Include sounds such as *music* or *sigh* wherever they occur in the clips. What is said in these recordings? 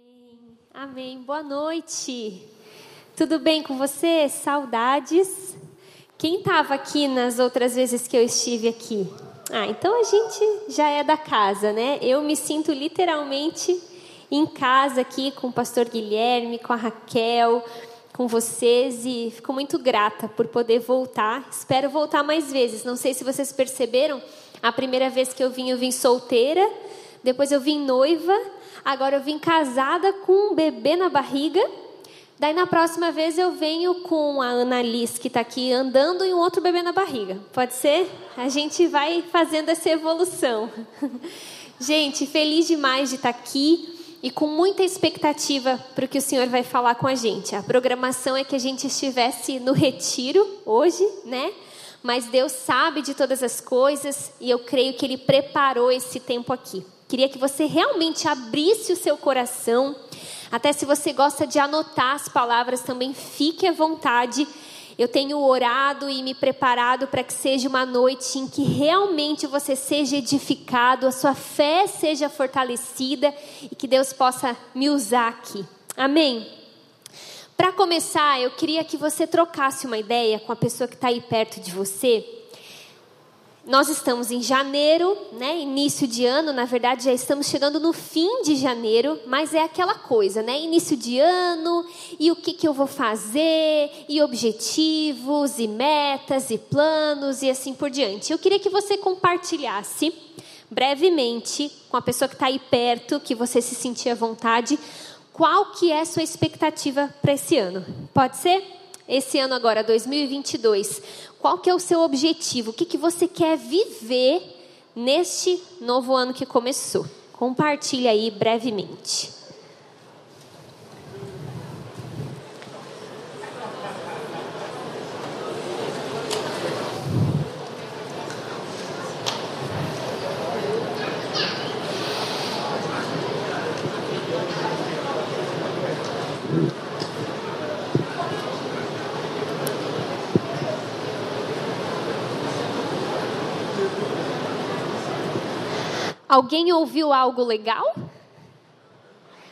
Amém. Amém. Boa noite. Tudo bem com você? Saudades? Quem estava aqui nas outras vezes que eu estive aqui? Ah, então a gente já é da casa, né? Eu me sinto literalmente em casa aqui com o pastor Guilherme, com a Raquel, com vocês e fico muito grata por poder voltar. Espero voltar mais vezes. Não sei se vocês perceberam, a primeira vez que eu vim, eu vim solteira, depois eu vim noiva, agora eu vim casada com um bebê na barriga. Daí na próxima vez eu venho com a Ana Liz, que está aqui andando, e um outro bebê na barriga. Pode ser? A gente vai fazendo essa evolução. *laughs* gente, feliz demais de estar tá aqui e com muita expectativa para o que o Senhor vai falar com a gente. A programação é que a gente estivesse no retiro hoje, né? Mas Deus sabe de todas as coisas e eu creio que Ele preparou esse tempo aqui. Queria que você realmente abrisse o seu coração. Até se você gosta de anotar as palavras, também fique à vontade eu tenho orado e me preparado para que seja uma noite em que realmente você seja edificado, a sua fé seja fortalecida e que Deus possa me usar aqui. Amém? Para começar, eu queria que você trocasse uma ideia com a pessoa que está aí perto de você nós estamos em janeiro, né? Início de ano, na verdade já estamos chegando no fim de janeiro, mas é aquela coisa, né? Início de ano e o que, que eu vou fazer, e objetivos, e metas, e planos, e assim por diante. Eu queria que você compartilhasse brevemente com a pessoa que está aí perto, que você se sentia à vontade, qual que é a sua expectativa para esse ano. Pode ser? Esse ano agora, 2022. Qual que é o seu objetivo? O que, que você quer viver neste novo ano que começou? Compartilhe aí brevemente. Alguém ouviu algo legal?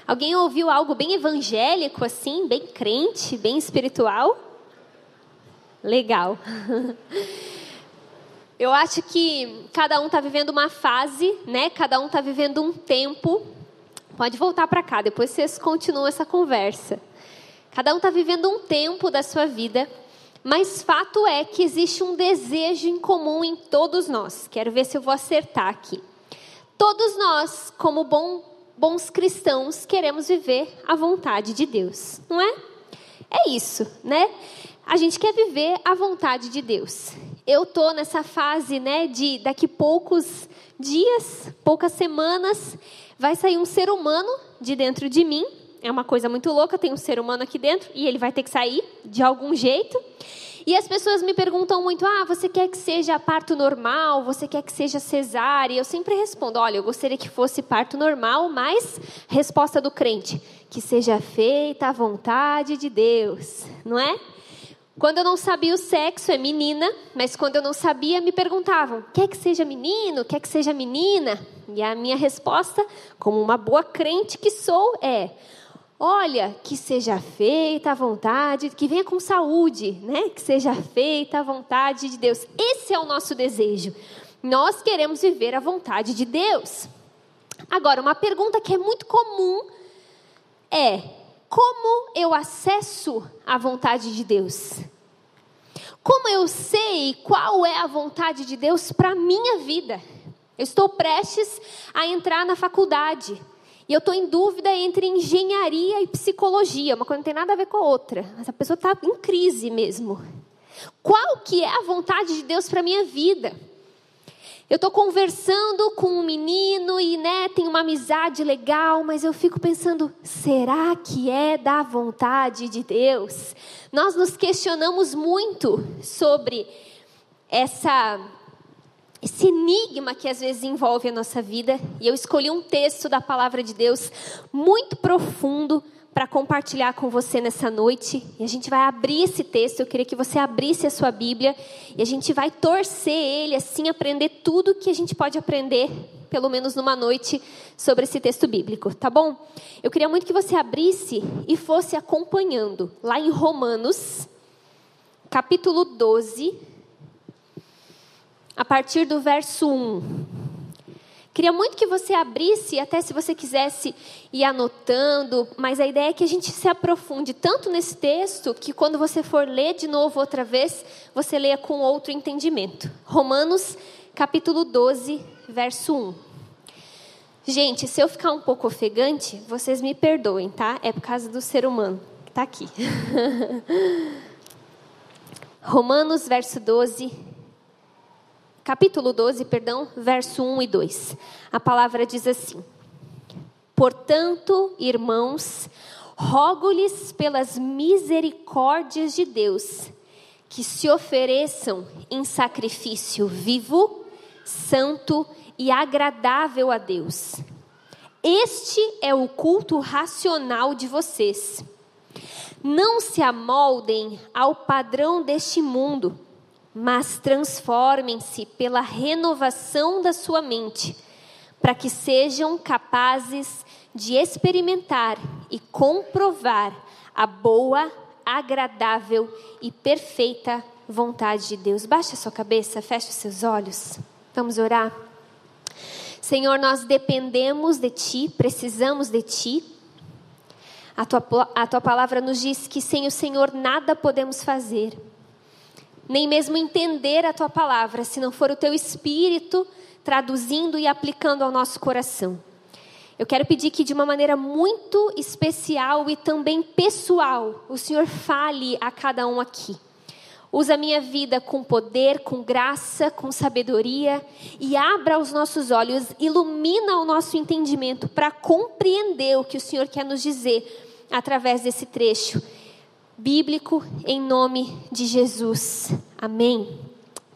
Alguém ouviu algo bem evangélico, assim, bem crente, bem espiritual? Legal. *laughs* Eu acho que cada um está vivendo uma fase, né? Cada um está vivendo um tempo. Pode voltar para cá, depois vocês continuam essa conversa. Cada um está vivendo um tempo da sua vida, mas fato é que existe um desejo em comum em todos nós. Quero ver se eu vou acertar aqui. Todos nós, como bom, bons cristãos, queremos viver a vontade de Deus, não é? É isso, né? A gente quer viver a vontade de Deus. Eu tô nessa fase, né, de daqui poucos dias, poucas semanas, vai sair um ser humano de dentro de mim. É uma coisa muito louca, tem um ser humano aqui dentro e ele vai ter que sair de algum jeito. E as pessoas me perguntam muito: ah, você quer que seja parto normal? Você quer que seja cesárea? Eu sempre respondo: olha, eu gostaria que fosse parto normal, mas resposta do crente: que seja feita a vontade de Deus, não é? Quando eu não sabia o sexo, é menina, mas quando eu não sabia, me perguntavam: quer que seja menino? Quer que seja menina? E a minha resposta, como uma boa crente que sou, é: Olha, que seja feita a vontade, que venha com saúde, né? Que seja feita a vontade de Deus. Esse é o nosso desejo. Nós queremos viver a vontade de Deus. Agora, uma pergunta que é muito comum é: como eu acesso a vontade de Deus? Como eu sei qual é a vontade de Deus para minha vida? Eu estou prestes a entrar na faculdade. E eu estou em dúvida entre engenharia e psicologia, uma coisa não tem nada a ver com a outra. Essa pessoa está em crise mesmo. Qual que é a vontade de Deus para minha vida? Eu estou conversando com um menino e né, tem uma amizade legal, mas eu fico pensando: será que é da vontade de Deus? Nós nos questionamos muito sobre essa esse enigma que às vezes envolve a nossa vida. E eu escolhi um texto da palavra de Deus muito profundo para compartilhar com você nessa noite. E a gente vai abrir esse texto. Eu queria que você abrisse a sua Bíblia e a gente vai torcer ele, assim, aprender tudo que a gente pode aprender pelo menos numa noite, sobre esse texto bíblico, tá bom? Eu queria muito que você abrisse e fosse acompanhando lá em Romanos, capítulo 12, a partir do verso 1. Queria muito que você abrisse, até se você quisesse ir anotando, mas a ideia é que a gente se aprofunde tanto nesse texto que quando você for ler de novo outra vez, você leia com outro entendimento. Romanos, capítulo 12, verso 1. Gente, se eu ficar um pouco ofegante, vocês me perdoem, tá? É por causa do ser humano que está aqui. *laughs* Romanos, verso 12, capítulo 12, perdão, verso 1 e 2. A palavra diz assim: Portanto, irmãos, rogo-lhes pelas misericórdias de Deus, que se ofereçam em sacrifício vivo, santo e agradável a Deus. Este é o culto racional de vocês. Não se amoldem ao padrão deste mundo mas transformem-se pela renovação da sua mente, para que sejam capazes de experimentar e comprovar a boa, agradável e perfeita vontade de Deus. Baixe a sua cabeça, feche os seus olhos. Vamos orar. Senhor, nós dependemos de Ti, precisamos de Ti. A tua, a tua palavra nos diz que sem o Senhor nada podemos fazer nem mesmo entender a tua palavra, se não for o teu espírito traduzindo e aplicando ao nosso coração. Eu quero pedir que de uma maneira muito especial e também pessoal, o Senhor fale a cada um aqui. Usa a minha vida com poder, com graça, com sabedoria e abra os nossos olhos, ilumina o nosso entendimento para compreender o que o Senhor quer nos dizer através desse trecho bíblico em nome de Jesus. Amém.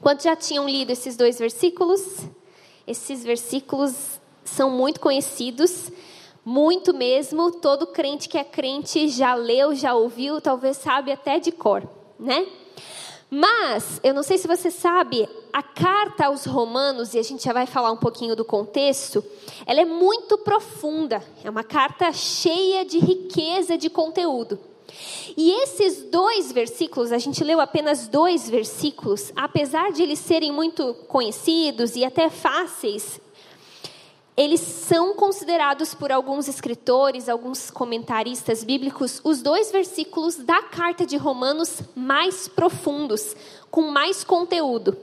Quantos já tinham lido esses dois versículos? Esses versículos são muito conhecidos, muito mesmo. Todo crente que é crente já leu, já ouviu, talvez sabe até de cor, né? Mas, eu não sei se você sabe, a carta aos Romanos, e a gente já vai falar um pouquinho do contexto, ela é muito profunda. É uma carta cheia de riqueza de conteúdo. E esses dois versículos, a gente leu apenas dois versículos, apesar de eles serem muito conhecidos e até fáceis, eles são considerados por alguns escritores, alguns comentaristas bíblicos, os dois versículos da carta de Romanos mais profundos, com mais conteúdo.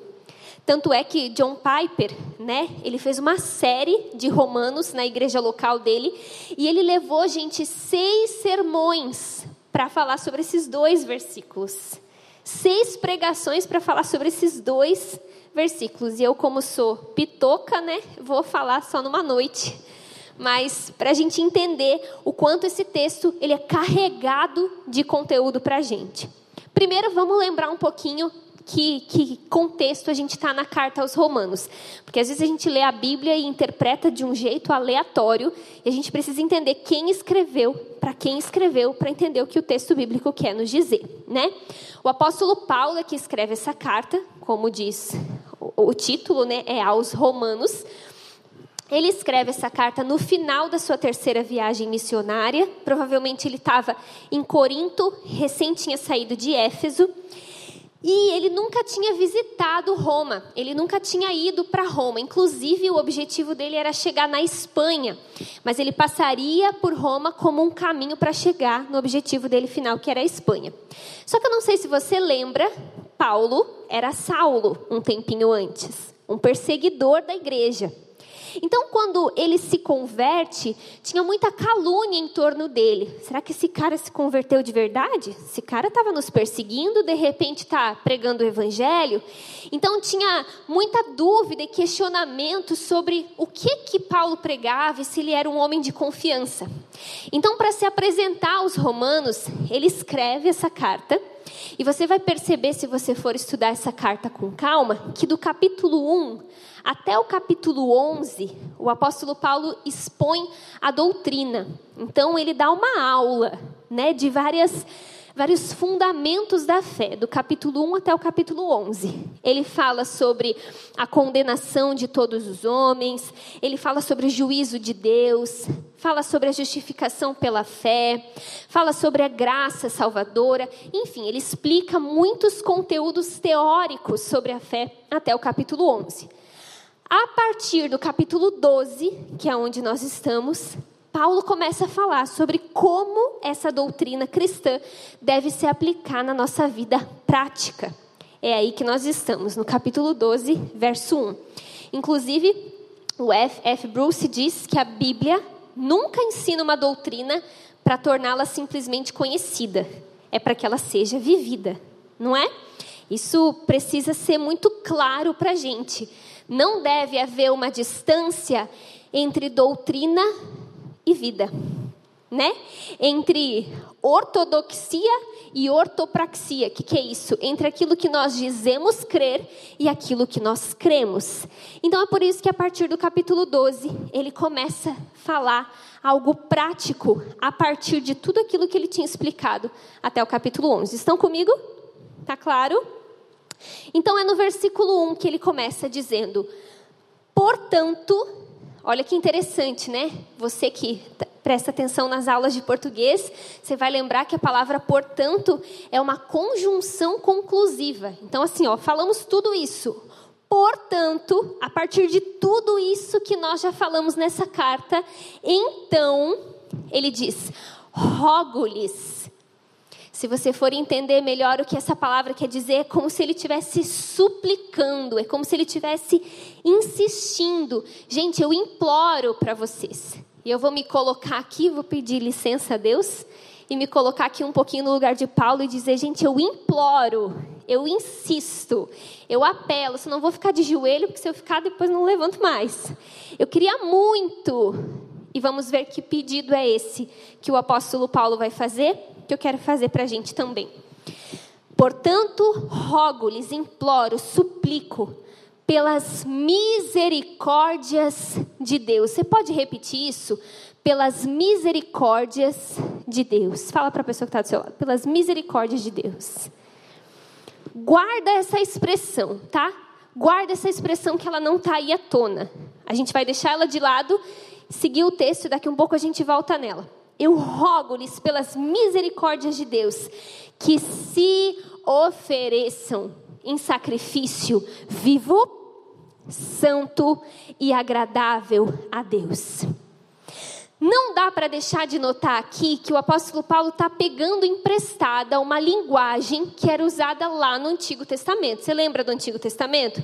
Tanto é que John Piper, né, ele fez uma série de romanos na igreja local dele, e ele levou, gente, seis sermões para falar sobre esses dois versículos. Seis pregações para falar sobre esses dois versículos. E eu, como sou pitoca, né, vou falar só numa noite. Mas para a gente entender o quanto esse texto ele é carregado de conteúdo para a gente. Primeiro, vamos lembrar um pouquinho que, que contexto a gente está na carta aos Romanos. Porque às vezes a gente lê a Bíblia e interpreta de um jeito aleatório, e a gente precisa entender quem escreveu, para quem escreveu, para entender o que o texto bíblico quer nos dizer. Né? O apóstolo Paulo é que escreve essa carta, como diz o, título, né, é aos Romanos. Ele escreve essa carta no final da sua terceira viagem missionária. Provavelmente ele estava em Corinto, recém tinha saído de Éfeso. E ele nunca tinha visitado Roma, ele nunca tinha ido para Roma. Inclusive, o objetivo dele era chegar na Espanha, mas ele passaria por Roma como um caminho para chegar no objetivo dele final, que era a Espanha. Só que eu não sei se você lembra, Paulo era Saulo um tempinho antes, um perseguidor da igreja. Então, quando ele se converte, tinha muita calúnia em torno dele. Será que esse cara se converteu de verdade? Esse cara estava nos perseguindo, de repente está pregando o evangelho. Então, tinha muita dúvida e questionamento sobre o que que Paulo pregava e se ele era um homem de confiança. Então, para se apresentar aos romanos, ele escreve essa carta. E você vai perceber, se você for estudar essa carta com calma, que do capítulo 1 até o capítulo 11, o apóstolo Paulo expõe a doutrina. Então, ele dá uma aula né, de várias vários fundamentos da fé, do capítulo 1 até o capítulo 11. Ele fala sobre a condenação de todos os homens, ele fala sobre o juízo de Deus, fala sobre a justificação pela fé, fala sobre a graça salvadora, enfim, ele explica muitos conteúdos teóricos sobre a fé até o capítulo 11. A partir do capítulo 12, que é onde nós estamos, Paulo começa a falar sobre como essa doutrina cristã deve se aplicar na nossa vida prática. É aí que nós estamos, no capítulo 12, verso 1. Inclusive, o F. F. Bruce diz que a Bíblia nunca ensina uma doutrina para torná-la simplesmente conhecida, é para que ela seja vivida, não é? Isso precisa ser muito claro para a gente. Não deve haver uma distância entre doutrina e vida, né? Entre ortodoxia e ortopraxia. O que, que é isso? Entre aquilo que nós dizemos crer e aquilo que nós cremos. Então é por isso que a partir do capítulo 12 ele começa a falar algo prático a partir de tudo aquilo que ele tinha explicado até o capítulo 11. Estão comigo? Tá claro? Então é no versículo 1 que ele começa dizendo: Portanto, olha que interessante, né? Você que presta atenção nas aulas de português, você vai lembrar que a palavra portanto é uma conjunção conclusiva. Então, assim, ó, falamos tudo isso. Portanto, a partir de tudo isso que nós já falamos nessa carta, então, ele diz: rogo-lhes se você for entender melhor o que essa palavra quer dizer, é como se ele estivesse suplicando, é como se ele estivesse insistindo. Gente, eu imploro para vocês. E eu vou me colocar aqui, vou pedir licença a Deus e me colocar aqui um pouquinho no lugar de Paulo e dizer, gente, eu imploro, eu insisto, eu apelo, senão não vou ficar de joelho, porque se eu ficar depois não levanto mais. Eu queria muito, e vamos ver que pedido é esse que o apóstolo Paulo vai fazer que eu quero fazer para a gente também. Portanto, rogo-lhes, imploro, suplico, pelas misericórdias de Deus. Você pode repetir isso? Pelas misericórdias de Deus. Fala para a pessoa que está do seu lado. Pelas misericórdias de Deus. Guarda essa expressão, tá? Guarda essa expressão que ela não está aí à tona. A gente vai deixar ela de lado, seguir o texto daqui um pouco a gente volta nela eu rogo-lhes pelas misericórdias de Deus que se ofereçam em sacrifício vivo, santo e agradável a Deus. Não dá para deixar de notar aqui que o apóstolo Paulo está pegando emprestada uma linguagem que era usada lá no Antigo Testamento. Você lembra do Antigo Testamento?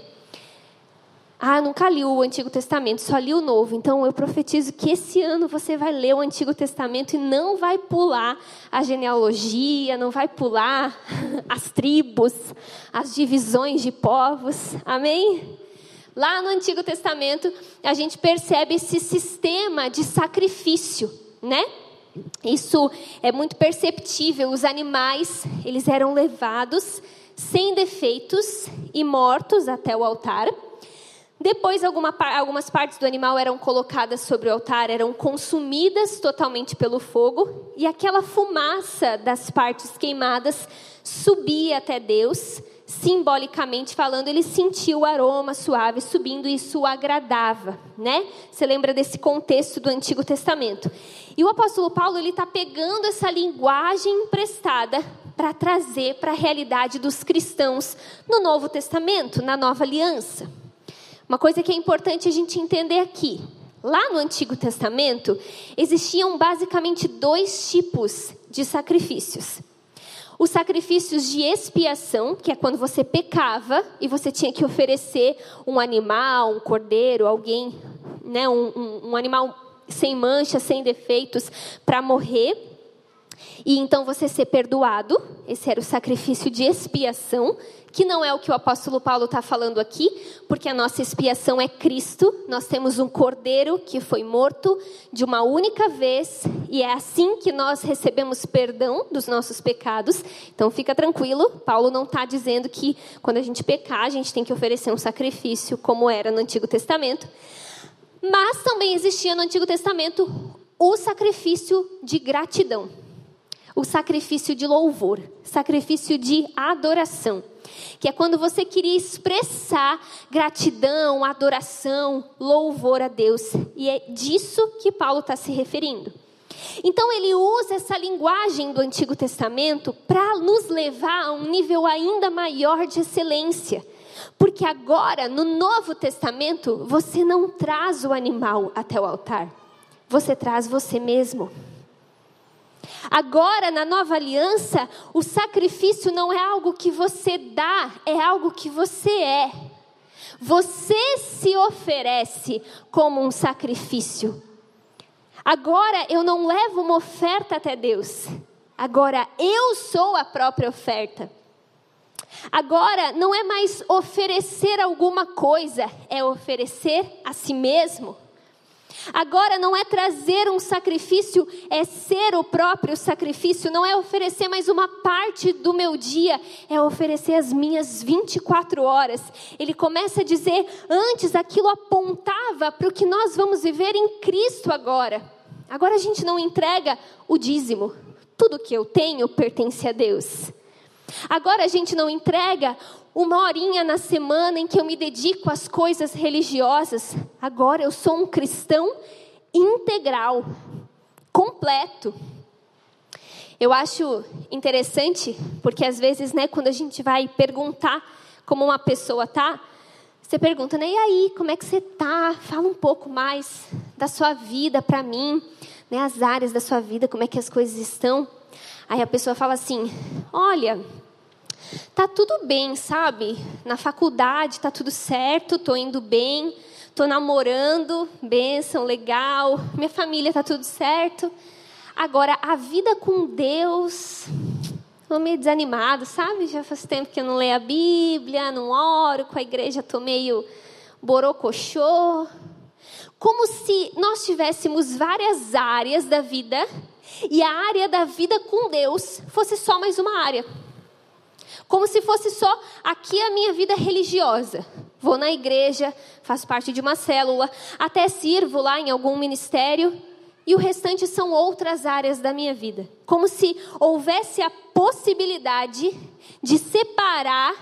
Ah, nunca li o Antigo Testamento, só li o Novo. Então eu profetizo que esse ano você vai ler o Antigo Testamento e não vai pular a genealogia, não vai pular *laughs* as tribos, as divisões de povos. Amém? Lá no Antigo Testamento, a gente percebe esse sistema de sacrifício, né? Isso é muito perceptível. Os animais, eles eram levados sem defeitos e mortos até o altar. Depois, alguma, algumas partes do animal eram colocadas sobre o altar, eram consumidas totalmente pelo fogo, e aquela fumaça das partes queimadas subia até Deus, simbolicamente falando, ele sentiu o aroma suave subindo e isso o agradava, né? Você lembra desse contexto do Antigo Testamento? E o apóstolo Paulo ele está pegando essa linguagem emprestada para trazer para a realidade dos cristãos no Novo Testamento, na Nova Aliança. Uma coisa que é importante a gente entender aqui. Lá no Antigo Testamento, existiam basicamente dois tipos de sacrifícios. Os sacrifícios de expiação, que é quando você pecava e você tinha que oferecer um animal, um cordeiro, alguém, né, um, um, um animal sem mancha, sem defeitos, para morrer. E então você ser perdoado. Esse era o sacrifício de expiação, que não é o que o apóstolo Paulo está falando aqui, porque a nossa expiação é Cristo. Nós temos um cordeiro que foi morto de uma única vez, e é assim que nós recebemos perdão dos nossos pecados. Então fica tranquilo, Paulo não está dizendo que quando a gente pecar, a gente tem que oferecer um sacrifício, como era no Antigo Testamento. Mas também existia no Antigo Testamento o sacrifício de gratidão. O sacrifício de louvor, sacrifício de adoração, que é quando você queria expressar gratidão, adoração, louvor a Deus, e é disso que Paulo está se referindo. Então ele usa essa linguagem do Antigo Testamento para nos levar a um nível ainda maior de excelência. Porque agora, no Novo Testamento, você não traz o animal até o altar, você traz você mesmo. Agora, na nova aliança, o sacrifício não é algo que você dá, é algo que você é. Você se oferece como um sacrifício. Agora eu não levo uma oferta até Deus. Agora eu sou a própria oferta. Agora não é mais oferecer alguma coisa, é oferecer a si mesmo. Agora não é trazer um sacrifício, é ser o próprio sacrifício, não é oferecer mais uma parte do meu dia, é oferecer as minhas 24 horas. Ele começa a dizer: antes aquilo apontava para o que nós vamos viver em Cristo agora. Agora a gente não entrega o dízimo. Tudo que eu tenho pertence a Deus. Agora a gente não entrega uma horinha na semana em que eu me dedico às coisas religiosas. Agora eu sou um cristão integral, completo. Eu acho interessante, porque às vezes, né, quando a gente vai perguntar como uma pessoa tá, você pergunta, né, e aí, como é que você tá? Fala um pouco mais da sua vida para mim, né, as áreas da sua vida, como é que as coisas estão. Aí a pessoa fala assim: "Olha, tá tudo bem, sabe? Na faculdade tá tudo certo, tô indo bem, tô namorando, benção, legal, minha família tá tudo certo. Agora a vida com Deus, Estou meio desanimado, sabe? Já faz tempo que eu não leio a Bíblia, não oro, com a igreja estou meio borocochô. Como se nós tivéssemos várias áreas da vida e a área da vida com Deus fosse só mais uma área. Como se fosse só aqui a minha vida religiosa. Vou na igreja, faço parte de uma célula, até sirvo lá em algum ministério e o restante são outras áreas da minha vida. Como se houvesse a possibilidade de separar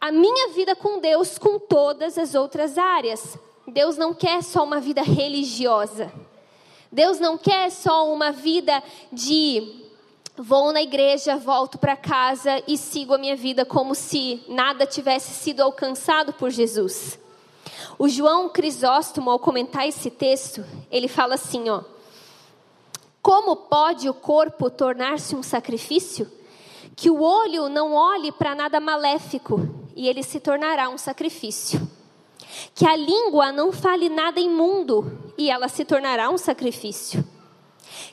a minha vida com Deus com todas as outras áreas. Deus não quer só uma vida religiosa. Deus não quer só uma vida de vou na igreja, volto para casa e sigo a minha vida como se nada tivesse sido alcançado por Jesus. O João Crisóstomo, ao comentar esse texto, ele fala assim, ó: Como pode o corpo tornar-se um sacrifício? Que o olho não olhe para nada maléfico e ele se tornará um sacrifício. Que a língua não fale nada imundo e ela se tornará um sacrifício.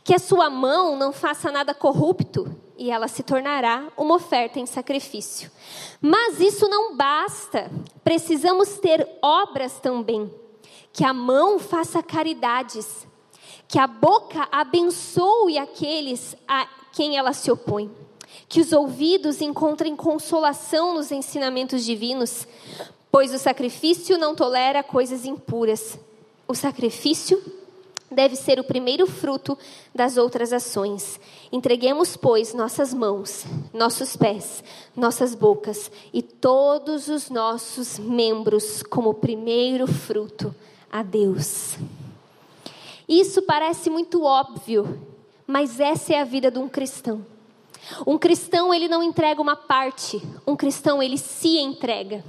Que a sua mão não faça nada corrupto e ela se tornará uma oferta em sacrifício. Mas isso não basta, precisamos ter obras também. Que a mão faça caridades, que a boca abençoe aqueles a quem ela se opõe, que os ouvidos encontrem consolação nos ensinamentos divinos, pois o sacrifício não tolera coisas impuras. O sacrifício deve ser o primeiro fruto das outras ações. Entreguemos, pois, nossas mãos, nossos pés, nossas bocas e todos os nossos membros como primeiro fruto a Deus. Isso parece muito óbvio, mas essa é a vida de um cristão. Um cristão, ele não entrega uma parte, um cristão, ele se entrega.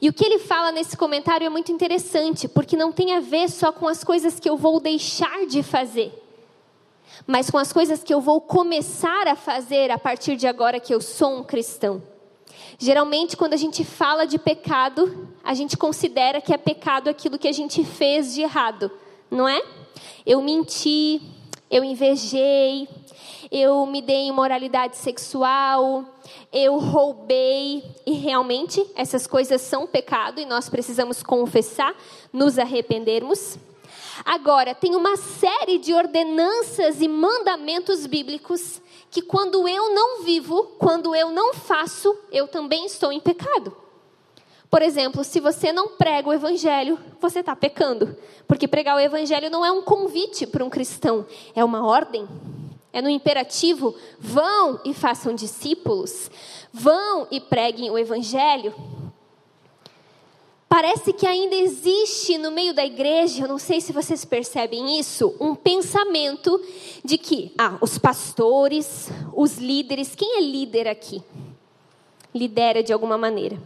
E o que ele fala nesse comentário é muito interessante, porque não tem a ver só com as coisas que eu vou deixar de fazer, mas com as coisas que eu vou começar a fazer a partir de agora que eu sou um cristão. Geralmente, quando a gente fala de pecado, a gente considera que é pecado aquilo que a gente fez de errado, não é? Eu menti, eu invejei, eu me dei imoralidade sexual, eu roubei, e realmente essas coisas são pecado e nós precisamos confessar, nos arrependermos. Agora, tem uma série de ordenanças e mandamentos bíblicos que quando eu não vivo, quando eu não faço, eu também estou em pecado. Por exemplo, se você não prega o evangelho, você está pecando. Porque pregar o evangelho não é um convite para um cristão, é uma ordem. É no imperativo: vão e façam discípulos, vão e preguem o evangelho. Parece que ainda existe no meio da igreja, eu não sei se vocês percebem isso, um pensamento de que, ah, os pastores, os líderes, quem é líder aqui? Lidera de alguma maneira.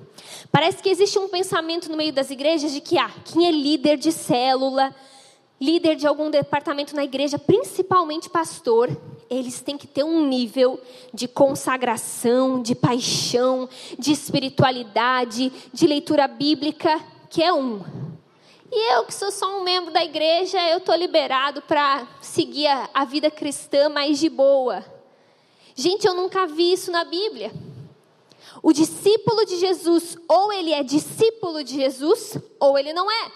Parece que existe um pensamento no meio das igrejas de que, ah, quem é líder de célula, líder de algum departamento na igreja, principalmente pastor, eles têm que ter um nível de consagração, de paixão, de espiritualidade, de leitura bíblica, que é um. E eu, que sou só um membro da igreja, eu estou liberado para seguir a, a vida cristã mais de boa. Gente, eu nunca vi isso na Bíblia. O discípulo de Jesus, ou ele é discípulo de Jesus, ou ele não é.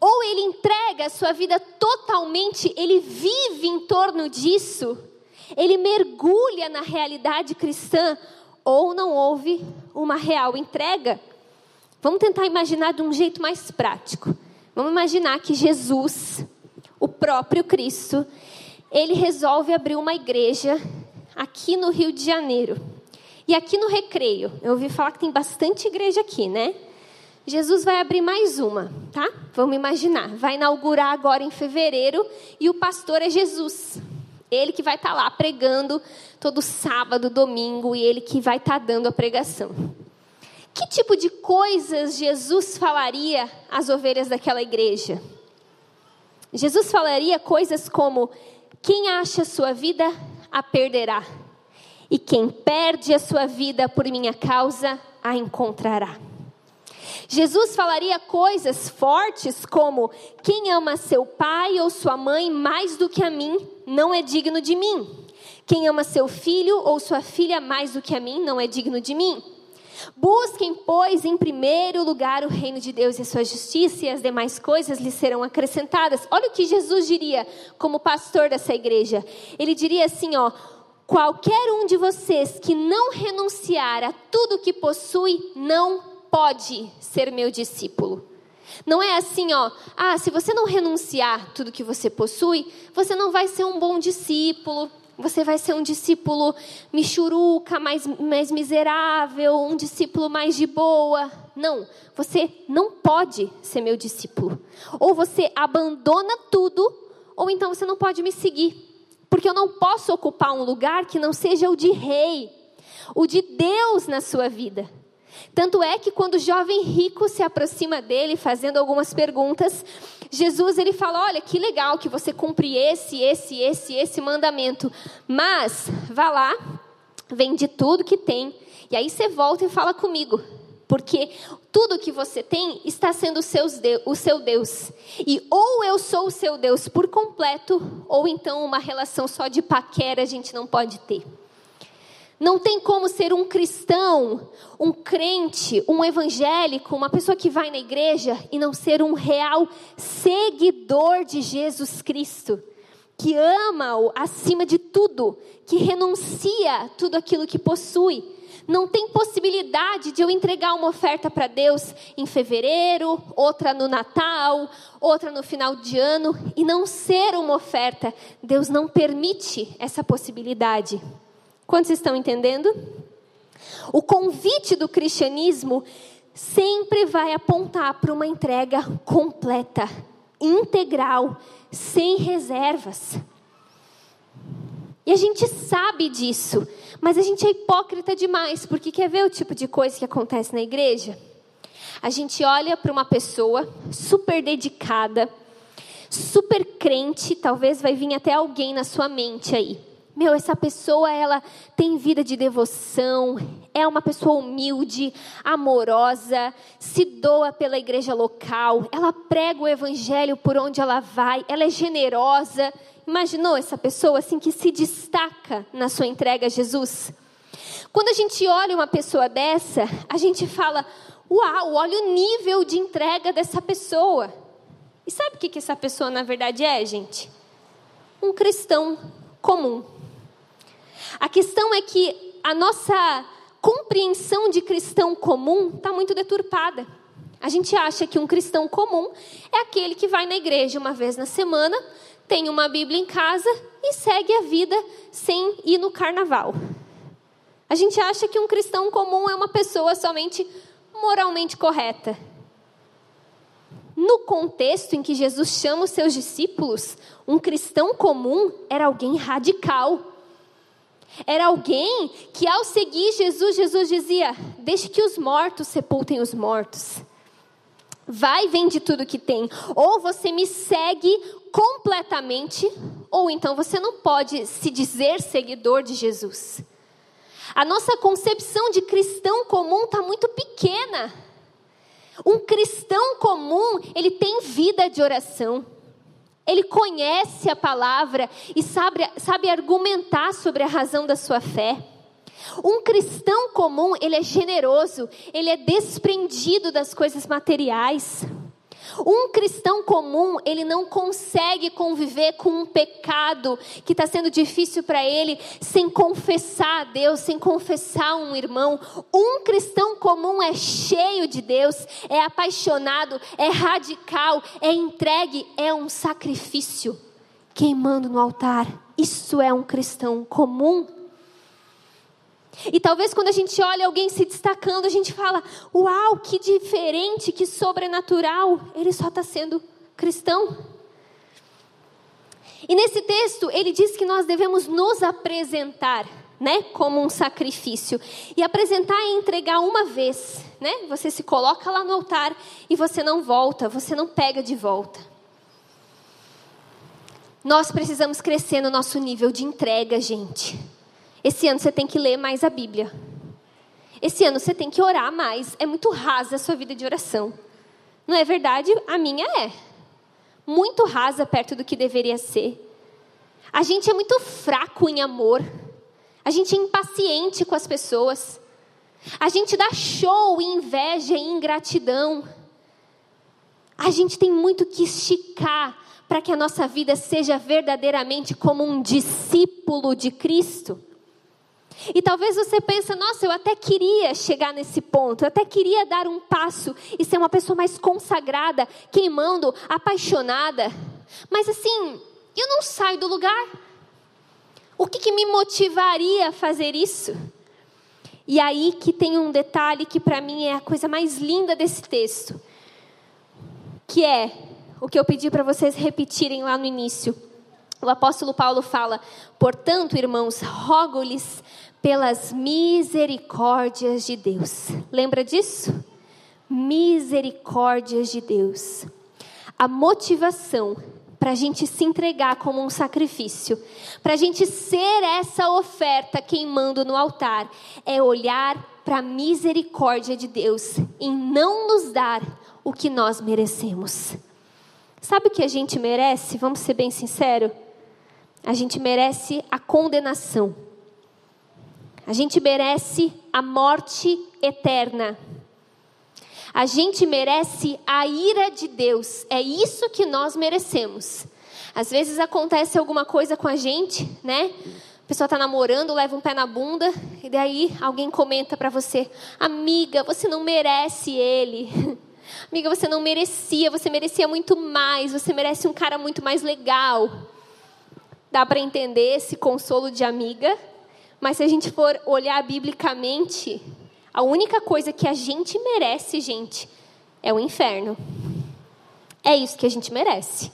Ou ele entrega a sua vida totalmente, ele vive em torno disso, ele mergulha na realidade cristã, ou não houve uma real entrega. Vamos tentar imaginar de um jeito mais prático. Vamos imaginar que Jesus, o próprio Cristo, ele resolve abrir uma igreja aqui no Rio de Janeiro. E aqui no Recreio, eu ouvi falar que tem bastante igreja aqui, né? Jesus vai abrir mais uma, tá? Vamos imaginar. Vai inaugurar agora em fevereiro e o pastor é Jesus. Ele que vai estar tá lá pregando todo sábado, domingo e ele que vai estar tá dando a pregação. Que tipo de coisas Jesus falaria às ovelhas daquela igreja? Jesus falaria coisas como: quem acha sua vida, a perderá. E quem perde a sua vida por minha causa, a encontrará. Jesus falaria coisas fortes como: quem ama seu pai ou sua mãe mais do que a mim, não é digno de mim. Quem ama seu filho ou sua filha mais do que a mim, não é digno de mim. Busquem, pois, em primeiro lugar o reino de Deus e a sua justiça, e as demais coisas lhes serão acrescentadas. Olha o que Jesus diria como pastor dessa igreja. Ele diria assim, ó: qualquer um de vocês que não renunciar a tudo que possui, não pode ser meu discípulo. Não é assim, ó, ah, se você não renunciar tudo que você possui, você não vai ser um bom discípulo, você vai ser um discípulo michuruca, mais, mais miserável, um discípulo mais de boa. Não, você não pode ser meu discípulo. Ou você abandona tudo, ou então você não pode me seguir. Porque eu não posso ocupar um lugar que não seja o de rei, o de Deus na sua vida. Tanto é que quando o jovem rico se aproxima dele, fazendo algumas perguntas, Jesus ele fala: Olha, que legal que você cumpre esse, esse, esse, esse mandamento, mas vá lá, vende tudo que tem, e aí você volta e fala comigo. Porque tudo que você tem está sendo o seu Deus. E ou eu sou o seu Deus por completo, ou então uma relação só de paquera a gente não pode ter. Não tem como ser um cristão, um crente, um evangélico, uma pessoa que vai na igreja e não ser um real seguidor de Jesus Cristo, que ama-o acima de tudo, que renuncia tudo aquilo que possui. Não tem possibilidade de eu entregar uma oferta para Deus em fevereiro, outra no Natal, outra no final de ano e não ser uma oferta. Deus não permite essa possibilidade. Quantos estão entendendo? O convite do cristianismo sempre vai apontar para uma entrega completa, integral, sem reservas. E a gente sabe disso, mas a gente é hipócrita demais, porque quer ver o tipo de coisa que acontece na igreja? A gente olha para uma pessoa super dedicada, super crente, talvez vai vir até alguém na sua mente aí meu, essa pessoa ela tem vida de devoção, é uma pessoa humilde, amorosa, se doa pela igreja local, ela prega o evangelho por onde ela vai, ela é generosa. Imaginou essa pessoa assim que se destaca na sua entrega a Jesus? Quando a gente olha uma pessoa dessa, a gente fala: "Uau, olha o nível de entrega dessa pessoa". E sabe o que essa pessoa na verdade é, gente? Um cristão comum a questão é que a nossa compreensão de cristão comum está muito deturpada. A gente acha que um cristão comum é aquele que vai na igreja uma vez na semana, tem uma Bíblia em casa e segue a vida sem ir no carnaval. A gente acha que um cristão comum é uma pessoa somente moralmente correta. No contexto em que Jesus chama os seus discípulos, um cristão comum era alguém radical. Era alguém que, ao seguir Jesus, Jesus dizia: Deixe que os mortos sepultem os mortos. Vai, vende tudo que tem. Ou você me segue completamente, ou então você não pode se dizer seguidor de Jesus. A nossa concepção de cristão comum está muito pequena. Um cristão comum, ele tem vida de oração. Ele conhece a palavra e sabe, sabe argumentar sobre a razão da sua fé. Um cristão comum, ele é generoso, ele é desprendido das coisas materiais. Um cristão comum, ele não consegue conviver com um pecado que está sendo difícil para ele sem confessar a Deus, sem confessar um irmão. Um cristão comum é cheio de Deus, é apaixonado, é radical, é entregue, é um sacrifício queimando no altar. Isso é um cristão comum. E talvez quando a gente olha alguém se destacando, a gente fala: Uau, que diferente, que sobrenatural. Ele só está sendo cristão. E nesse texto, ele diz que nós devemos nos apresentar, né, como um sacrifício. E apresentar é entregar uma vez, né? Você se coloca lá no altar e você não volta, você não pega de volta. Nós precisamos crescer no nosso nível de entrega, gente. Esse ano você tem que ler mais a Bíblia. Esse ano você tem que orar mais. É muito rasa a sua vida de oração. Não é verdade? A minha é. Muito rasa perto do que deveria ser. A gente é muito fraco em amor. A gente é impaciente com as pessoas. A gente dá show em inveja e ingratidão. A gente tem muito que esticar para que a nossa vida seja verdadeiramente como um discípulo de Cristo. E talvez você pense, nossa, eu até queria chegar nesse ponto, eu até queria dar um passo e ser uma pessoa mais consagrada, queimando, apaixonada. Mas assim, eu não saio do lugar. O que, que me motivaria a fazer isso? E aí que tem um detalhe que para mim é a coisa mais linda desse texto, que é o que eu pedi para vocês repetirem lá no início. O apóstolo Paulo fala: Portanto, irmãos, rogo-lhes pelas misericórdias de Deus. Lembra disso? Misericórdias de Deus. A motivação para a gente se entregar como um sacrifício, para a gente ser essa oferta queimando no altar, é olhar para a misericórdia de Deus em não nos dar o que nós merecemos. Sabe o que a gente merece? Vamos ser bem sinceros? A gente merece a condenação. A gente merece a morte eterna. A gente merece a ira de Deus. É isso que nós merecemos. Às vezes acontece alguma coisa com a gente, né? A pessoa está namorando, leva um pé na bunda, e daí alguém comenta para você: Amiga, você não merece ele. *laughs* Amiga, você não merecia, você merecia muito mais, você merece um cara muito mais legal. Dá para entender esse consolo de amiga? Mas se a gente for olhar biblicamente, a única coisa que a gente merece, gente, é o inferno. É isso que a gente merece.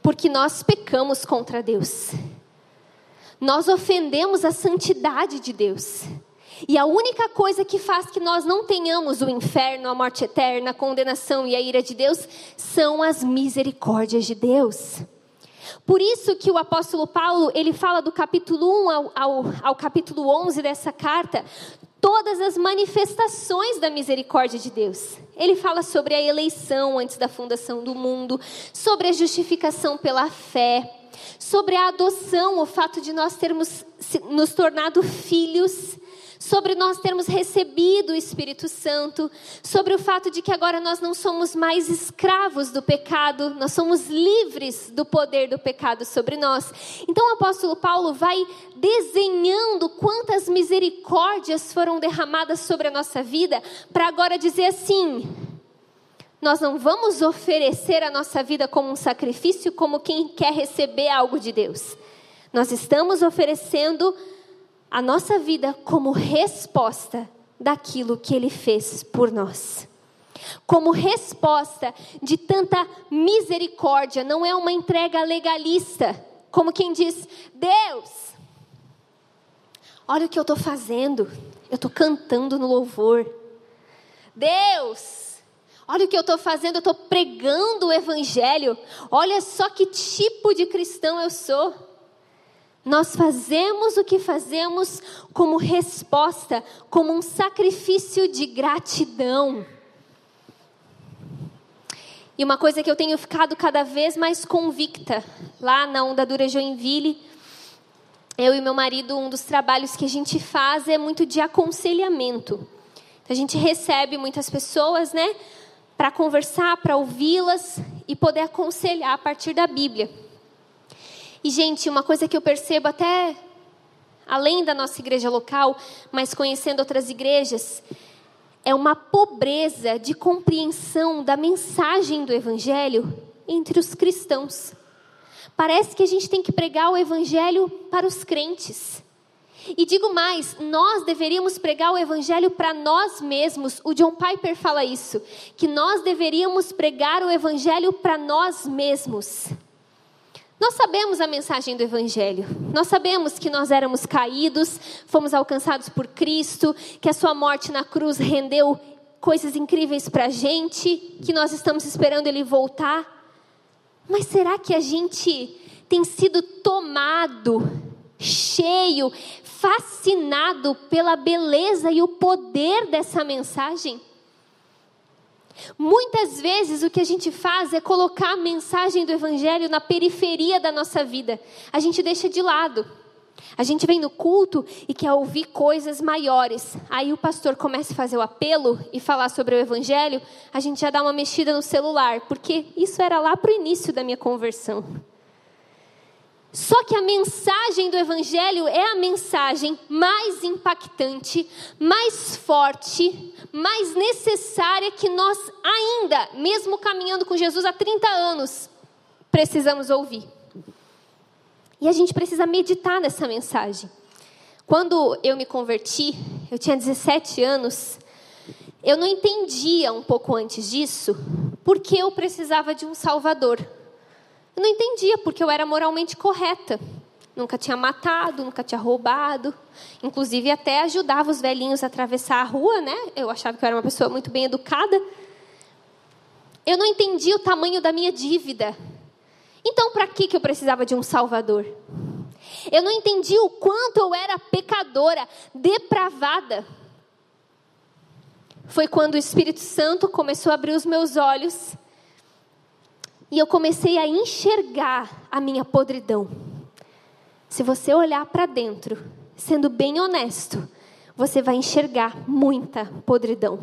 Porque nós pecamos contra Deus. Nós ofendemos a santidade de Deus. E a única coisa que faz que nós não tenhamos o inferno, a morte eterna, a condenação e a ira de Deus são as misericórdias de Deus. Por isso que o apóstolo Paulo, ele fala do capítulo 1 ao, ao, ao capítulo 11 dessa carta, todas as manifestações da misericórdia de Deus. Ele fala sobre a eleição antes da fundação do mundo, sobre a justificação pela fé, sobre a adoção, o fato de nós termos nos tornado filhos sobre nós termos recebido o Espírito Santo, sobre o fato de que agora nós não somos mais escravos do pecado, nós somos livres do poder do pecado sobre nós. Então o apóstolo Paulo vai desenhando quantas misericórdias foram derramadas sobre a nossa vida, para agora dizer assim: nós não vamos oferecer a nossa vida como um sacrifício, como quem quer receber algo de Deus. Nós estamos oferecendo a nossa vida como resposta daquilo que Ele fez por nós. Como resposta de tanta misericórdia, não é uma entrega legalista, como quem diz: Deus, olha o que eu estou fazendo, eu estou cantando no louvor. Deus, Olha o que eu estou fazendo, eu estou pregando o Evangelho. Olha só que tipo de cristão eu sou. Nós fazemos o que fazemos como resposta, como um sacrifício de gratidão. E uma coisa que eu tenho ficado cada vez mais convicta, lá na Onda Dura Joinville, eu e meu marido, um dos trabalhos que a gente faz é muito de aconselhamento. A gente recebe muitas pessoas, né? para conversar, para ouvi-las e poder aconselhar a partir da Bíblia. E, gente, uma coisa que eu percebo até além da nossa igreja local, mas conhecendo outras igrejas, é uma pobreza de compreensão da mensagem do Evangelho entre os cristãos. Parece que a gente tem que pregar o Evangelho para os crentes. E digo mais, nós deveríamos pregar o evangelho para nós mesmos. O John Piper fala isso, que nós deveríamos pregar o evangelho para nós mesmos. Nós sabemos a mensagem do Evangelho. Nós sabemos que nós éramos caídos, fomos alcançados por Cristo, que a Sua morte na cruz rendeu coisas incríveis para a gente, que nós estamos esperando Ele voltar. Mas será que a gente tem sido tomado, cheio, fascinado pela beleza e o poder dessa mensagem. Muitas vezes o que a gente faz é colocar a mensagem do Evangelho na periferia da nossa vida. A gente deixa de lado. A gente vem no culto e quer ouvir coisas maiores. Aí o pastor começa a fazer o apelo e falar sobre o Evangelho, a gente já dá uma mexida no celular, porque isso era lá para o início da minha conversão. Só que a mensagem do Evangelho é a mensagem mais impactante, mais forte, mais necessária que nós ainda, mesmo caminhando com Jesus há 30 anos, precisamos ouvir. E a gente precisa meditar nessa mensagem. Quando eu me converti, eu tinha 17 anos, eu não entendia um pouco antes disso, porque eu precisava de um Salvador. Eu não entendia porque eu era moralmente correta. Nunca tinha matado, nunca tinha roubado. Inclusive, até ajudava os velhinhos a atravessar a rua, né? Eu achava que eu era uma pessoa muito bem educada. Eu não entendia o tamanho da minha dívida. Então, para que eu precisava de um Salvador? Eu não entendia o quanto eu era pecadora, depravada. Foi quando o Espírito Santo começou a abrir os meus olhos e eu comecei a enxergar a minha podridão. Se você olhar para dentro, sendo bem honesto, você vai enxergar muita podridão.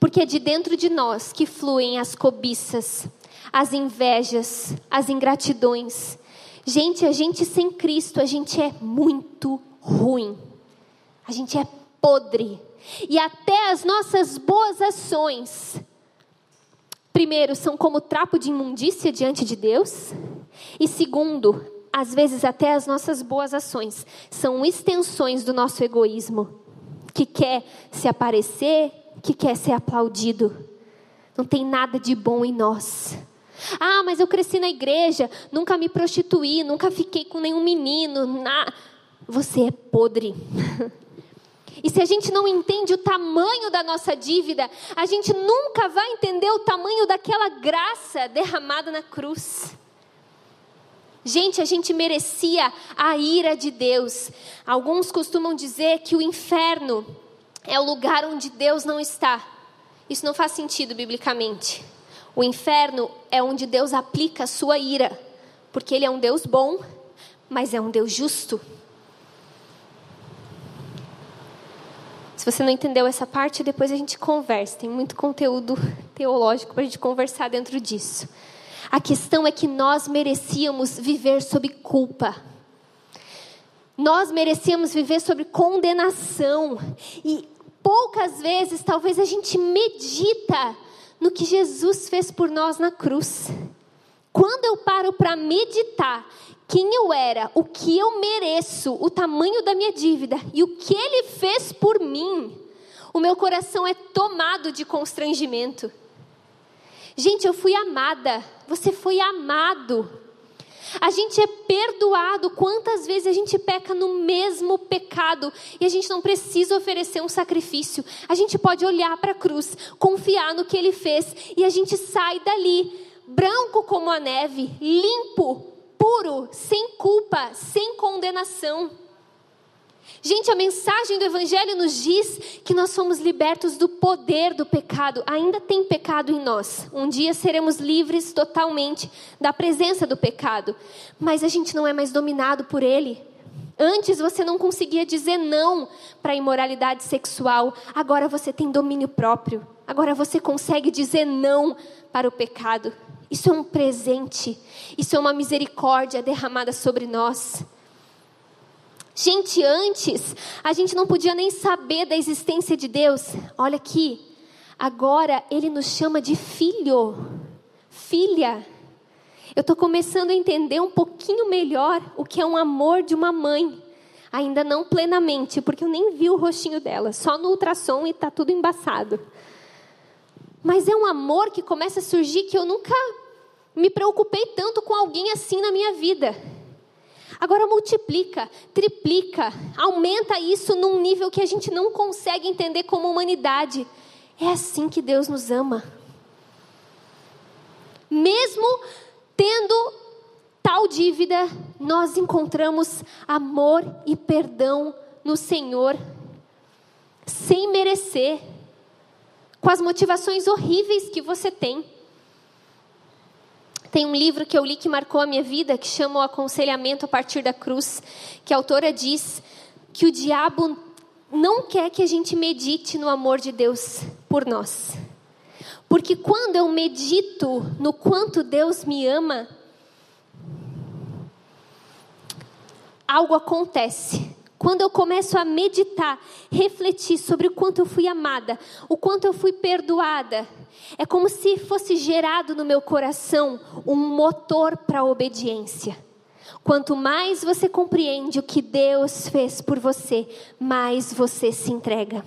Porque é de dentro de nós que fluem as cobiças, as invejas, as ingratidões. Gente, a gente sem Cristo, a gente é muito ruim. A gente é podre. E até as nossas boas ações primeiro, são como trapo de imundícia diante de Deus, e segundo, às vezes até as nossas boas ações são extensões do nosso egoísmo, que quer se aparecer, que quer ser aplaudido. Não tem nada de bom em nós. Ah, mas eu cresci na igreja, nunca me prostituí, nunca fiquei com nenhum menino. Na... Você é podre. *laughs* E se a gente não entende o tamanho da nossa dívida, a gente nunca vai entender o tamanho daquela graça derramada na cruz. Gente, a gente merecia a ira de Deus. Alguns costumam dizer que o inferno é o lugar onde Deus não está. Isso não faz sentido biblicamente. O inferno é onde Deus aplica a sua ira, porque Ele é um Deus bom, mas é um Deus justo. Se você não entendeu essa parte, depois a gente conversa. Tem muito conteúdo teológico para a gente conversar dentro disso. A questão é que nós merecíamos viver sob culpa. Nós merecíamos viver sob condenação. E poucas vezes, talvez a gente medita no que Jesus fez por nós na cruz. Quando eu paro para meditar quem eu era, o que eu mereço, o tamanho da minha dívida e o que ele fez por mim, o meu coração é tomado de constrangimento. Gente, eu fui amada, você foi amado. A gente é perdoado. Quantas vezes a gente peca no mesmo pecado e a gente não precisa oferecer um sacrifício. A gente pode olhar para a cruz, confiar no que ele fez e a gente sai dali branco como a neve, limpo, puro, sem culpa, sem condenação. Gente, a mensagem do Evangelho nos diz que nós somos libertos do poder do pecado. Ainda tem pecado em nós. Um dia seremos livres totalmente da presença do pecado. Mas a gente não é mais dominado por ele. Antes você não conseguia dizer não para a imoralidade sexual. Agora você tem domínio próprio. Agora você consegue dizer não para o pecado. Isso é um presente. Isso é uma misericórdia derramada sobre nós. Gente, antes a gente não podia nem saber da existência de Deus. Olha aqui, agora Ele nos chama de filho, filha. Eu estou começando a entender um pouquinho melhor o que é um amor de uma mãe. Ainda não plenamente, porque eu nem vi o rostinho dela, só no ultrassom e está tudo embaçado. Mas é um amor que começa a surgir que eu nunca me preocupei tanto com alguém assim na minha vida. Agora multiplica, triplica, aumenta isso num nível que a gente não consegue entender como humanidade. É assim que Deus nos ama. Mesmo tendo tal dívida, nós encontramos amor e perdão no Senhor, sem merecer, com as motivações horríveis que você tem. Tem um livro que eu li que marcou a minha vida, que chama O Aconselhamento a Partir da Cruz, que a autora diz que o diabo não quer que a gente medite no amor de Deus por nós. Porque quando eu medito no quanto Deus me ama, algo acontece. Quando eu começo a meditar, refletir sobre o quanto eu fui amada, o quanto eu fui perdoada, é como se fosse gerado no meu coração um motor para a obediência. Quanto mais você compreende o que Deus fez por você, mais você se entrega.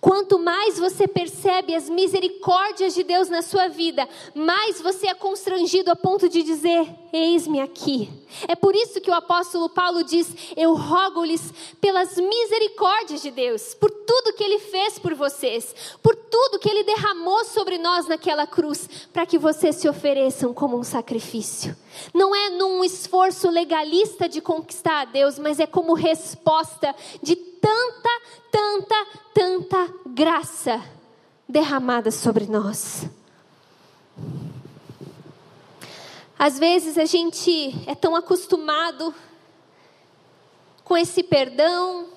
Quanto mais você percebe as misericórdias de Deus na sua vida, mais você é constrangido a ponto de dizer: Eis-me aqui. É por isso que o apóstolo Paulo diz: Eu rogo-lhes pelas misericórdias de Deus, por tudo que ele fez por vocês, por tudo que ele derramou sobre nós naquela cruz, para que vocês se ofereçam como um sacrifício. Não é num esforço legalista de conquistar a Deus, mas é como resposta de tanta, tanta, tanta graça derramada sobre nós. Às vezes a gente é tão acostumado com esse perdão,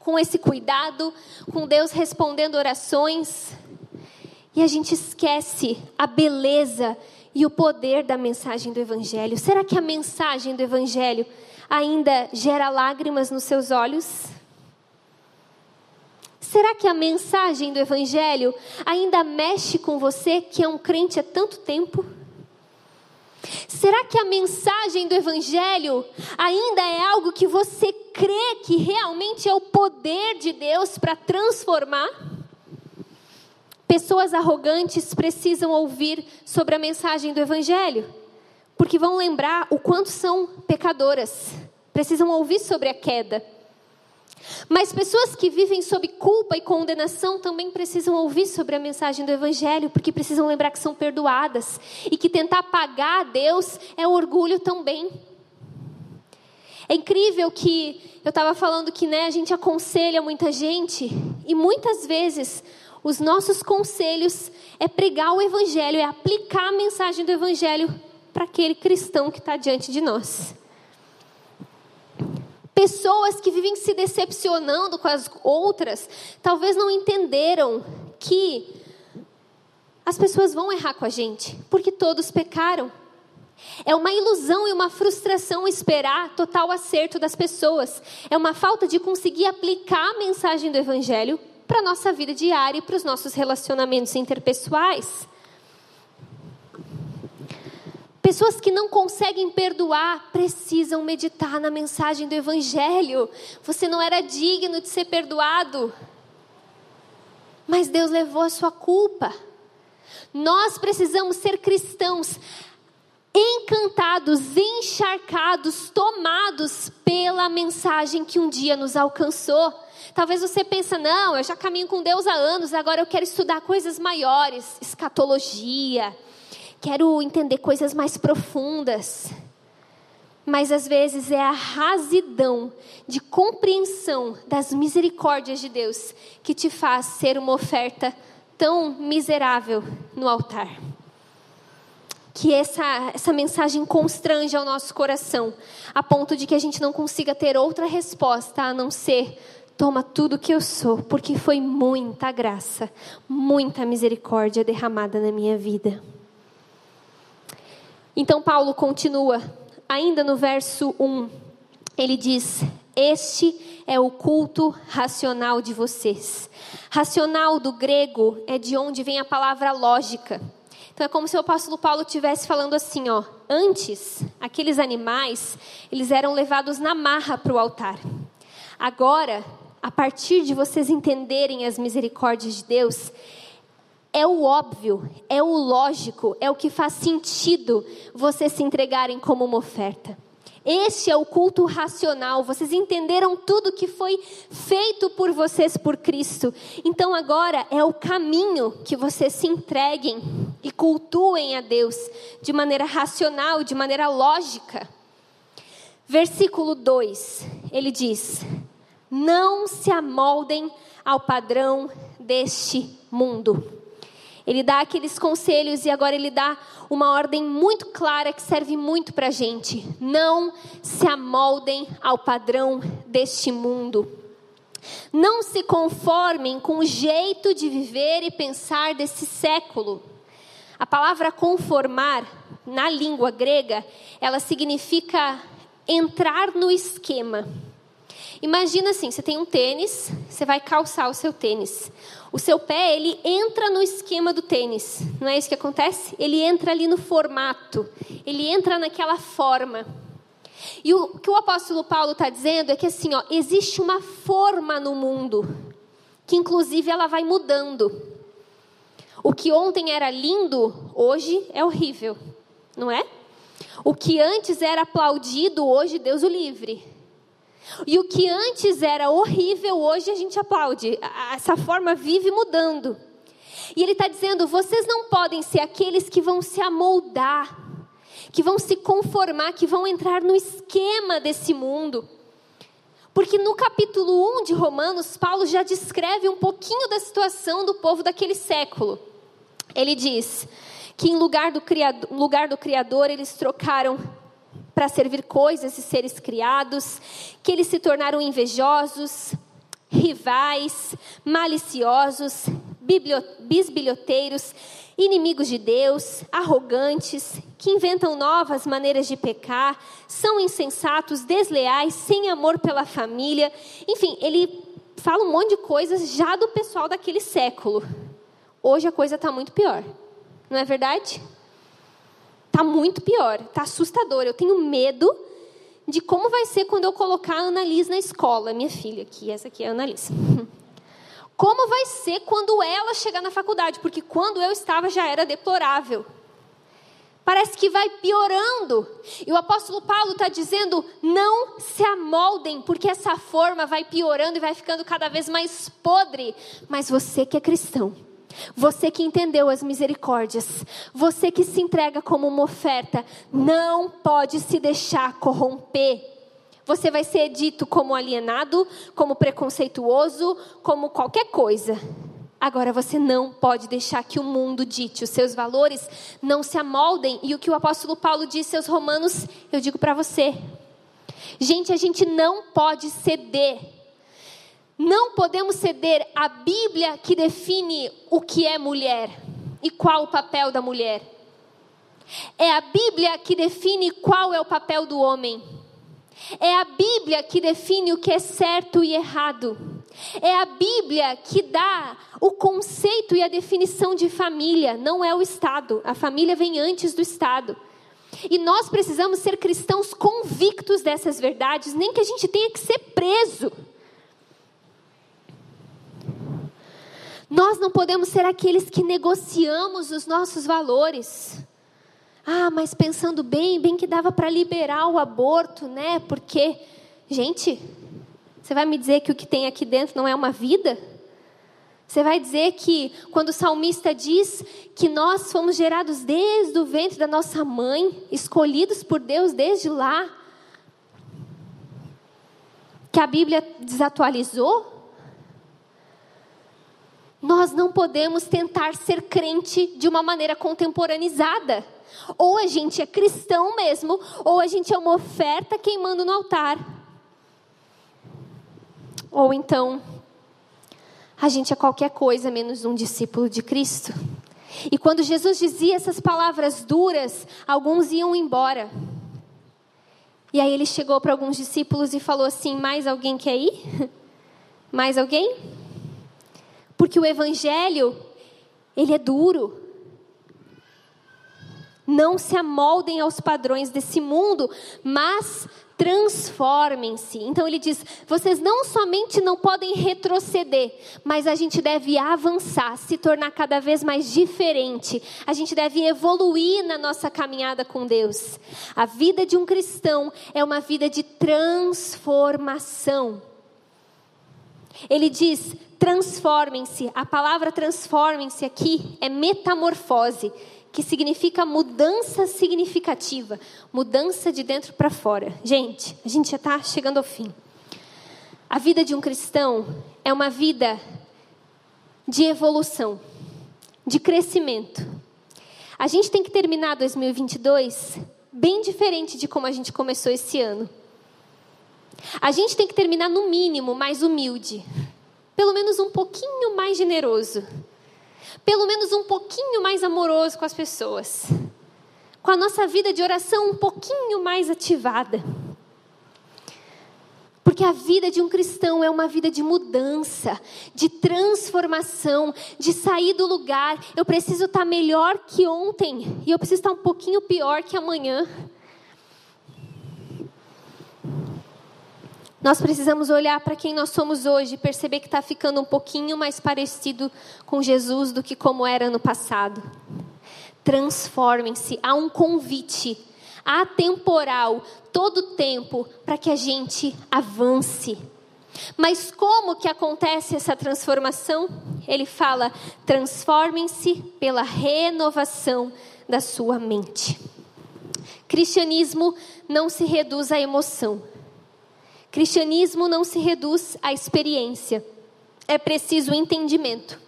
com esse cuidado, com Deus respondendo orações, e a gente esquece a beleza e o poder da mensagem do Evangelho. Será que a mensagem do Evangelho ainda gera lágrimas nos seus olhos? Será que a mensagem do Evangelho ainda mexe com você que é um crente há tanto tempo? Será que a mensagem do Evangelho ainda é algo que você crê que realmente é o poder de Deus para transformar? Pessoas arrogantes precisam ouvir sobre a mensagem do Evangelho, porque vão lembrar o quanto são pecadoras, precisam ouvir sobre a queda. Mas pessoas que vivem sob culpa e condenação também precisam ouvir sobre a mensagem do Evangelho, porque precisam lembrar que são perdoadas e que tentar pagar a Deus é orgulho também. É incrível que eu estava falando que né, a gente aconselha muita gente e muitas vezes os nossos conselhos é pregar o Evangelho, é aplicar a mensagem do Evangelho para aquele cristão que está diante de nós. Pessoas que vivem se decepcionando com as outras, talvez não entenderam que as pessoas vão errar com a gente, porque todos pecaram. É uma ilusão e uma frustração esperar total acerto das pessoas. É uma falta de conseguir aplicar a mensagem do Evangelho para a nossa vida diária e para os nossos relacionamentos interpessoais. Pessoas que não conseguem perdoar precisam meditar na mensagem do Evangelho. Você não era digno de ser perdoado, mas Deus levou a sua culpa. Nós precisamos ser cristãos encantados, encharcados, tomados pela mensagem que um dia nos alcançou. Talvez você pense, não, eu já caminho com Deus há anos, agora eu quero estudar coisas maiores, escatologia, quero entender coisas mais profundas. Mas às vezes é a rasidão de compreensão das misericórdias de Deus que te faz ser uma oferta tão miserável no altar. Que essa, essa mensagem constranja o nosso coração, a ponto de que a gente não consiga ter outra resposta a não ser: toma tudo que eu sou, porque foi muita graça, muita misericórdia derramada na minha vida. Então Paulo continua, ainda no verso 1, ele diz: Este é o culto racional de vocês. Racional do grego é de onde vem a palavra lógica. Então é como se o apóstolo Paulo estivesse falando assim, ó, antes aqueles animais, eles eram levados na marra para o altar. Agora, a partir de vocês entenderem as misericórdias de Deus, é o óbvio, é o lógico, é o que faz sentido vocês se entregarem como uma oferta. Este é o culto racional. Vocês entenderam tudo que foi feito por vocês por Cristo. Então agora é o caminho que vocês se entreguem e cultuem a Deus de maneira racional, de maneira lógica. Versículo 2, ele diz: Não se amoldem ao padrão deste mundo ele dá aqueles conselhos e agora ele dá uma ordem muito clara que serve muito para a gente. Não se amoldem ao padrão deste mundo. Não se conformem com o jeito de viver e pensar desse século. A palavra conformar, na língua grega, ela significa entrar no esquema. Imagina assim, você tem um tênis, você vai calçar o seu tênis. O seu pé, ele entra no esquema do tênis. Não é isso que acontece? Ele entra ali no formato. Ele entra naquela forma. E o que o apóstolo Paulo está dizendo é que assim, ó, existe uma forma no mundo que inclusive ela vai mudando. O que ontem era lindo, hoje é horrível, não é? O que antes era aplaudido, hoje Deus o livre. E o que antes era horrível, hoje a gente aplaude. Essa forma vive mudando. E ele está dizendo: vocês não podem ser aqueles que vão se amoldar, que vão se conformar, que vão entrar no esquema desse mundo. Porque no capítulo 1 de Romanos, Paulo já descreve um pouquinho da situação do povo daquele século. Ele diz que em lugar do Criador, lugar do criador eles trocaram para servir coisas e seres criados, que eles se tornaram invejosos, rivais, maliciosos, bisbilhoteiros, inimigos de Deus, arrogantes, que inventam novas maneiras de pecar, são insensatos, desleais, sem amor pela família. Enfim, ele fala um monte de coisas já do pessoal daquele século. Hoje a coisa está muito pior, não é verdade? Está muito pior, está assustador. Eu tenho medo de como vai ser quando eu colocar a Annalise na escola, minha filha, que essa aqui é a Annalise. *laughs* Como vai ser quando ela chegar na faculdade? Porque quando eu estava já era deplorável. Parece que vai piorando. E o apóstolo Paulo está dizendo: não se amoldem, porque essa forma vai piorando e vai ficando cada vez mais podre. Mas você que é cristão, você que entendeu as misericórdias, você que se entrega como uma oferta, não pode se deixar corromper. Você vai ser dito como alienado, como preconceituoso, como qualquer coisa. Agora você não pode deixar que o mundo dite, os seus valores não se amoldem. E o que o apóstolo Paulo disse aos romanos, eu digo para você. Gente, a gente não pode ceder não podemos ceder à Bíblia que define o que é mulher e qual o papel da mulher. É a Bíblia que define qual é o papel do homem. É a Bíblia que define o que é certo e errado. É a Bíblia que dá o conceito e a definição de família, não é o Estado. A família vem antes do Estado. E nós precisamos ser cristãos convictos dessas verdades, nem que a gente tenha que ser preso. Nós não podemos ser aqueles que negociamos os nossos valores. Ah, mas pensando bem, bem que dava para liberar o aborto, né? Porque, gente, você vai me dizer que o que tem aqui dentro não é uma vida? Você vai dizer que quando o salmista diz que nós fomos gerados desde o ventre da nossa mãe, escolhidos por Deus desde lá, que a Bíblia desatualizou? Nós não podemos tentar ser crente de uma maneira contemporaneizada. Ou a gente é cristão mesmo, ou a gente é uma oferta queimando no altar. Ou então, a gente é qualquer coisa menos um discípulo de Cristo. E quando Jesus dizia essas palavras duras, alguns iam embora. E aí ele chegou para alguns discípulos e falou assim: Mais alguém quer ir? *laughs* Mais alguém? Porque o evangelho, ele é duro. Não se amoldem aos padrões desse mundo, mas transformem-se. Então ele diz: vocês não somente não podem retroceder, mas a gente deve avançar, se tornar cada vez mais diferente. A gente deve evoluir na nossa caminhada com Deus. A vida de um cristão é uma vida de transformação. Ele diz: transformem-se. A palavra transformem-se aqui é metamorfose, que significa mudança significativa, mudança de dentro para fora. Gente, a gente já está chegando ao fim. A vida de um cristão é uma vida de evolução, de crescimento. A gente tem que terminar 2022 bem diferente de como a gente começou esse ano. A gente tem que terminar, no mínimo, mais humilde. Pelo menos um pouquinho mais generoso. Pelo menos um pouquinho mais amoroso com as pessoas. Com a nossa vida de oração um pouquinho mais ativada. Porque a vida de um cristão é uma vida de mudança, de transformação, de sair do lugar. Eu preciso estar melhor que ontem e eu preciso estar um pouquinho pior que amanhã. Nós precisamos olhar para quem nós somos hoje e perceber que está ficando um pouquinho mais parecido com Jesus do que como era no passado. Transformem-se. Há um convite atemporal, todo tempo, para que a gente avance. Mas como que acontece essa transformação? Ele fala: transformem-se pela renovação da sua mente. Cristianismo não se reduz à emoção. Cristianismo não se reduz à experiência, é preciso entendimento.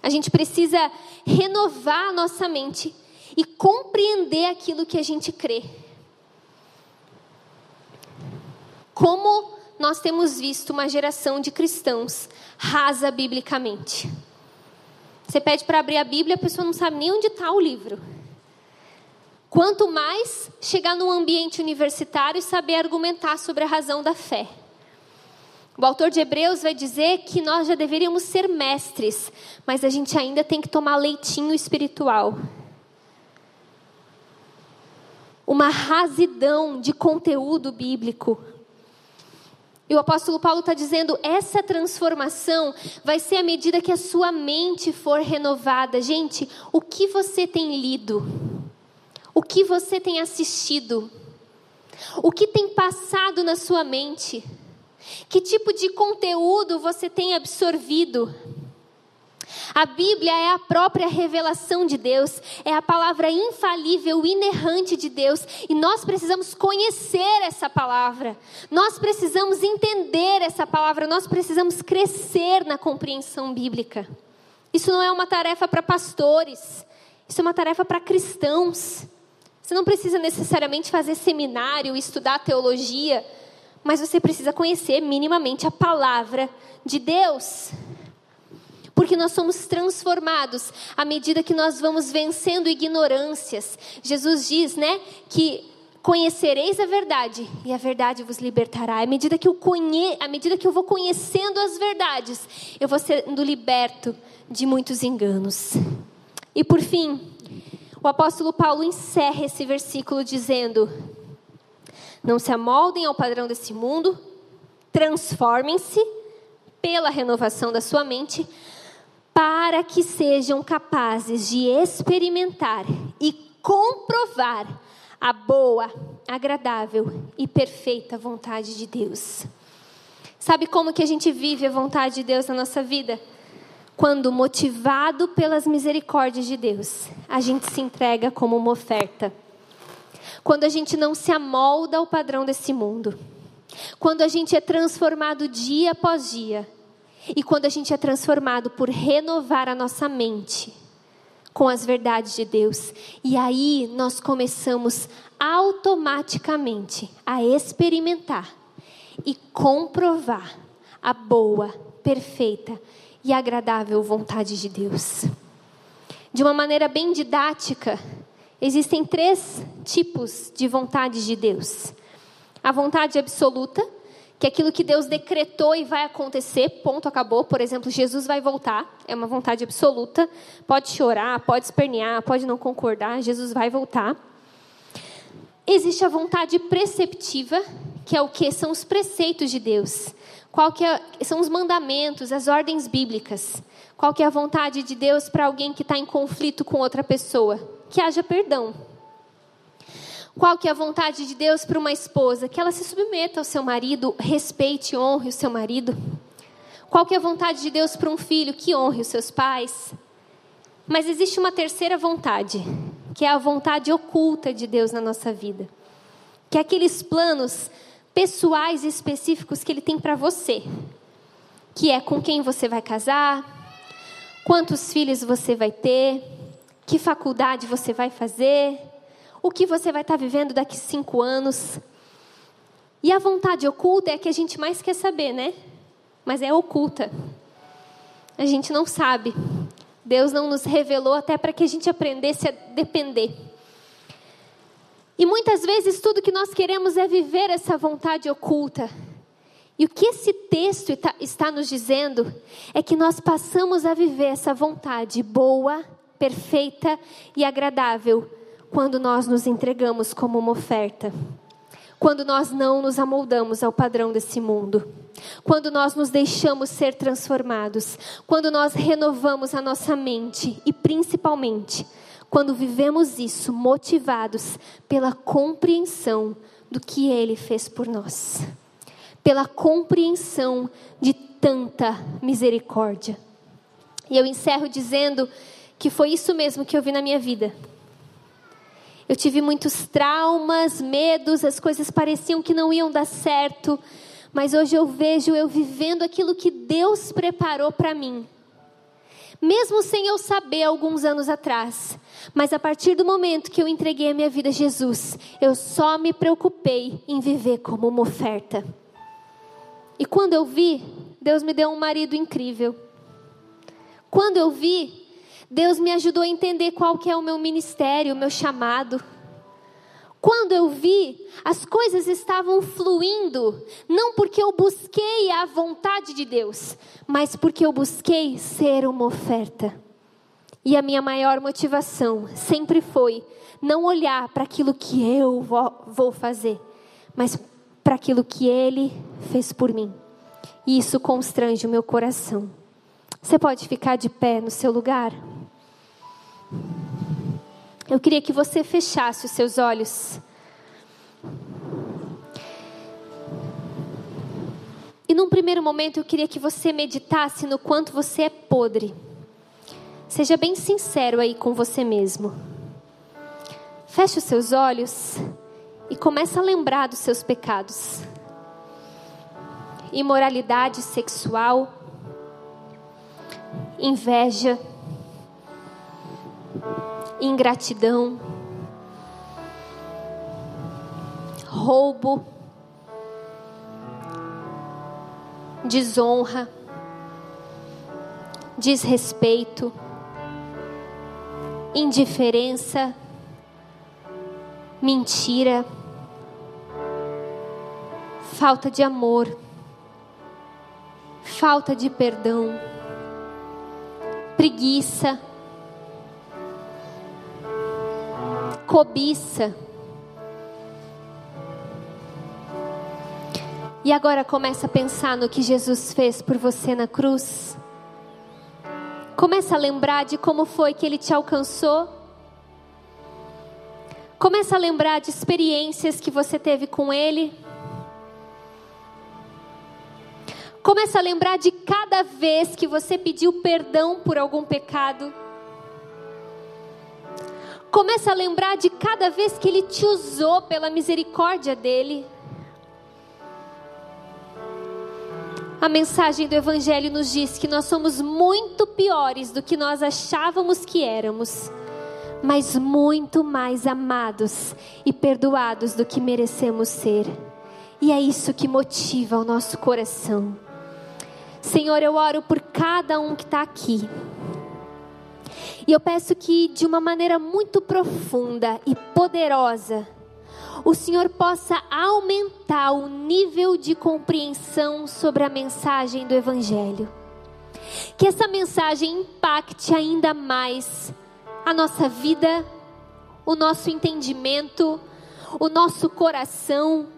A gente precisa renovar a nossa mente e compreender aquilo que a gente crê. Como nós temos visto uma geração de cristãos rasa biblicamente. Você pede para abrir a Bíblia, a pessoa não sabe nem onde está o livro. Quanto mais chegar num ambiente universitário e saber argumentar sobre a razão da fé. O autor de Hebreus vai dizer que nós já deveríamos ser mestres, mas a gente ainda tem que tomar leitinho espiritual. Uma rasidão de conteúdo bíblico. E o apóstolo Paulo está dizendo: essa transformação vai ser à medida que a sua mente for renovada. Gente, o que você tem lido? O que você tem assistido? O que tem passado na sua mente? Que tipo de conteúdo você tem absorvido? A Bíblia é a própria revelação de Deus, é a palavra infalível, inerrante de Deus, e nós precisamos conhecer essa palavra, nós precisamos entender essa palavra, nós precisamos crescer na compreensão bíblica. Isso não é uma tarefa para pastores, isso é uma tarefa para cristãos. Você não precisa necessariamente fazer seminário, estudar teologia, mas você precisa conhecer minimamente a palavra de Deus. Porque nós somos transformados à medida que nós vamos vencendo ignorâncias. Jesus diz, né, que Conhecereis a verdade e a verdade vos libertará. À medida que eu conhe... à medida que eu vou conhecendo as verdades, eu vou sendo liberto de muitos enganos. E por fim, o apóstolo Paulo encerra esse versículo dizendo: Não se amoldem ao padrão desse mundo, transformem-se pela renovação da sua mente, para que sejam capazes de experimentar e comprovar a boa, agradável e perfeita vontade de Deus. Sabe como que a gente vive a vontade de Deus na nossa vida? Quando motivado pelas misericórdias de Deus, a gente se entrega como uma oferta. Quando a gente não se amolda ao padrão desse mundo. Quando a gente é transformado dia após dia. E quando a gente é transformado por renovar a nossa mente com as verdades de Deus. E aí nós começamos automaticamente a experimentar e comprovar a boa, perfeita e agradável vontade de Deus. De uma maneira bem didática, existem três tipos de vontade de Deus: a vontade absoluta, que é aquilo que Deus decretou e vai acontecer, ponto, acabou. Por exemplo, Jesus vai voltar, é uma vontade absoluta. Pode chorar, pode espernear, pode não concordar, Jesus vai voltar. Existe a vontade preceptiva, que é o que? São os preceitos de Deus. Qual que é, são os mandamentos, as ordens bíblicas. Qual que é a vontade de Deus para alguém que está em conflito com outra pessoa? Que haja perdão. Qual que é a vontade de Deus para uma esposa? Que ela se submeta ao seu marido, respeite e honre o seu marido. Qual que é a vontade de Deus para um filho? Que honre os seus pais. Mas existe uma terceira vontade, que é a vontade oculta de Deus na nossa vida. Que é aqueles planos pessoais e específicos que Ele tem para você. Que é com quem você vai casar, quantos filhos você vai ter, que faculdade você vai fazer, o que você vai estar vivendo daqui cinco anos. E a vontade oculta é a que a gente mais quer saber, né? Mas é oculta. A gente não sabe. Deus não nos revelou até para que a gente aprendesse a depender. E muitas vezes tudo que nós queremos é viver essa vontade oculta. E o que esse texto está nos dizendo é que nós passamos a viver essa vontade boa, perfeita e agradável quando nós nos entregamos como uma oferta, quando nós não nos amoldamos ao padrão desse mundo, quando nós nos deixamos ser transformados, quando nós renovamos a nossa mente e principalmente quando vivemos isso motivados pela compreensão do que Ele fez por nós, pela compreensão de tanta misericórdia. E eu encerro dizendo que foi isso mesmo que eu vi na minha vida. Eu tive muitos traumas, medos, as coisas pareciam que não iam dar certo, mas hoje eu vejo eu vivendo aquilo que Deus preparou para mim. Mesmo sem eu saber alguns anos atrás, mas a partir do momento que eu entreguei a minha vida a Jesus, eu só me preocupei em viver como uma oferta. E quando eu vi, Deus me deu um marido incrível. Quando eu vi, Deus me ajudou a entender qual que é o meu ministério, o meu chamado. Quando eu vi, as coisas estavam fluindo, não porque eu busquei a vontade de Deus, mas porque eu busquei ser uma oferta. E a minha maior motivação sempre foi não olhar para aquilo que eu vou fazer, mas para aquilo que Ele fez por mim. E isso constrange o meu coração. Você pode ficar de pé no seu lugar? Eu queria que você fechasse os seus olhos. E num primeiro momento eu queria que você meditasse no quanto você é podre. Seja bem sincero aí com você mesmo. Feche os seus olhos e comece a lembrar dos seus pecados. Imoralidade sexual, inveja, ingratidão, roubo, desonra, desrespeito, indiferença, mentira, falta de amor, falta de perdão, preguiça, cobiça. E agora começa a pensar no que Jesus fez por você na cruz. Começa a lembrar de como foi que ele te alcançou. Começa a lembrar de experiências que você teve com ele. Começa a lembrar de cada vez que você pediu perdão por algum pecado. Começa a lembrar de cada vez que ele te usou pela misericórdia dele. A mensagem do Evangelho nos diz que nós somos muito piores do que nós achávamos que éramos, mas muito mais amados e perdoados do que merecemos ser. E é isso que motiva o nosso coração. Senhor, eu oro por cada um que está aqui. E eu peço que, de uma maneira muito profunda e poderosa, o Senhor possa aumentar o nível de compreensão sobre a mensagem do Evangelho. Que essa mensagem impacte ainda mais a nossa vida, o nosso entendimento, o nosso coração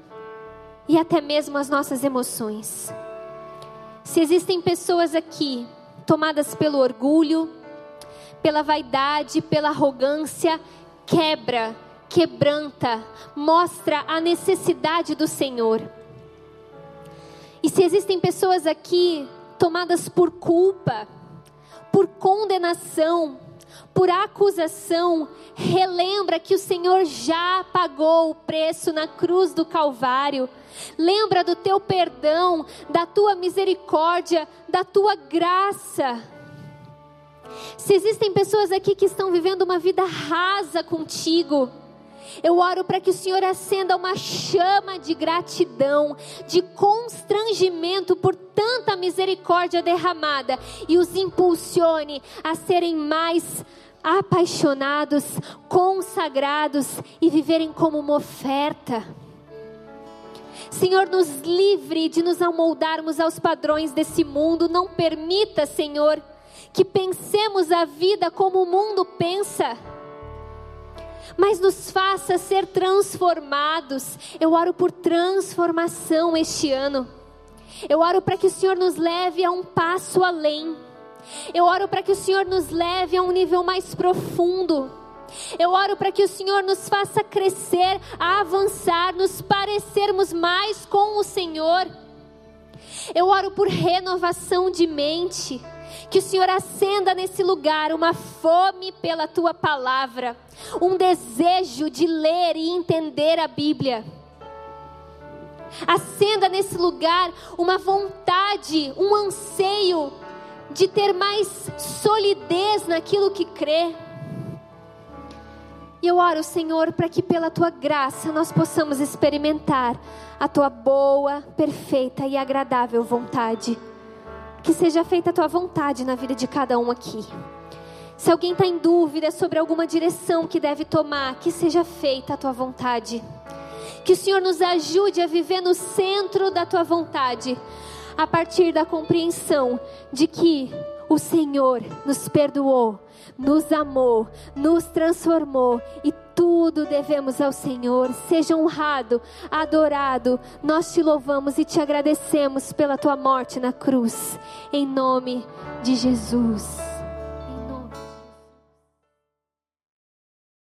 e até mesmo as nossas emoções. Se existem pessoas aqui tomadas pelo orgulho, pela vaidade, pela arrogância, quebra quebranta, mostra a necessidade do Senhor. E se existem pessoas aqui tomadas por culpa, por condenação, por acusação, relembra que o Senhor já pagou o preço na cruz do Calvário. Lembra do teu perdão, da tua misericórdia, da tua graça. Se existem pessoas aqui que estão vivendo uma vida rasa contigo, eu oro para que o Senhor acenda uma chama de gratidão, de constrangimento por tanta misericórdia derramada e os impulsione a serem mais apaixonados, consagrados e viverem como uma oferta. Senhor, nos livre de nos amoldarmos aos padrões desse mundo. Não permita, Senhor, que pensemos a vida como o mundo pensa mas nos faça ser transformados. Eu oro por transformação este ano. Eu oro para que o Senhor nos leve a um passo além. Eu oro para que o Senhor nos leve a um nível mais profundo. Eu oro para que o Senhor nos faça crescer, avançar, nos parecermos mais com o Senhor. Eu oro por renovação de mente. Que o Senhor acenda nesse lugar uma fome pela tua palavra, um desejo de ler e entender a Bíblia. Acenda nesse lugar uma vontade, um anseio de ter mais solidez naquilo que crê. E eu oro, Senhor, para que pela tua graça nós possamos experimentar a tua boa, perfeita e agradável vontade que seja feita a tua vontade na vida de cada um aqui. Se alguém está em dúvida sobre alguma direção que deve tomar, que seja feita a tua vontade. Que o Senhor nos ajude a viver no centro da tua vontade, a partir da compreensão de que o Senhor nos perdoou, nos amou, nos transformou e tudo devemos ao Senhor. Seja honrado, adorado. Nós te louvamos e te agradecemos pela tua morte na cruz. Em nome de Jesus.